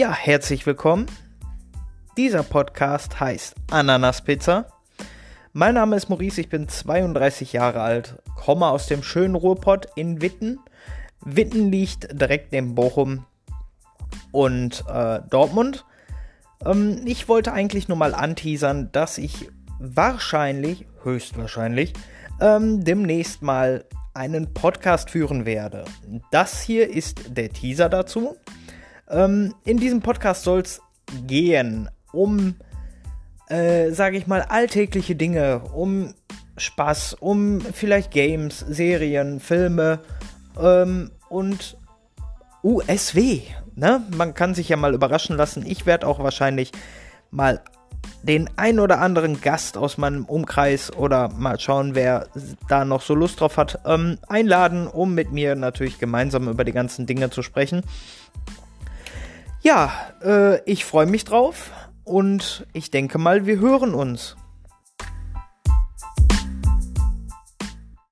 Ja, herzlich willkommen. Dieser Podcast heißt Ananaspizza. Mein Name ist Maurice, ich bin 32 Jahre alt, komme aus dem schönen Ruhrpott in Witten. Witten liegt direkt neben Bochum und äh, Dortmund. Ähm, ich wollte eigentlich nur mal anteasern, dass ich wahrscheinlich, höchstwahrscheinlich, ähm, demnächst mal einen Podcast führen werde. Das hier ist der Teaser dazu. Ähm, in diesem Podcast soll es gehen um, äh, sage ich mal, alltägliche Dinge, um Spaß, um vielleicht Games, Serien, Filme ähm, und USW. Ne? Man kann sich ja mal überraschen lassen. Ich werde auch wahrscheinlich mal den ein oder anderen Gast aus meinem Umkreis oder mal schauen, wer da noch so Lust drauf hat, ähm, einladen, um mit mir natürlich gemeinsam über die ganzen Dinge zu sprechen. Ja, äh, ich freue mich drauf und ich denke mal, wir hören uns.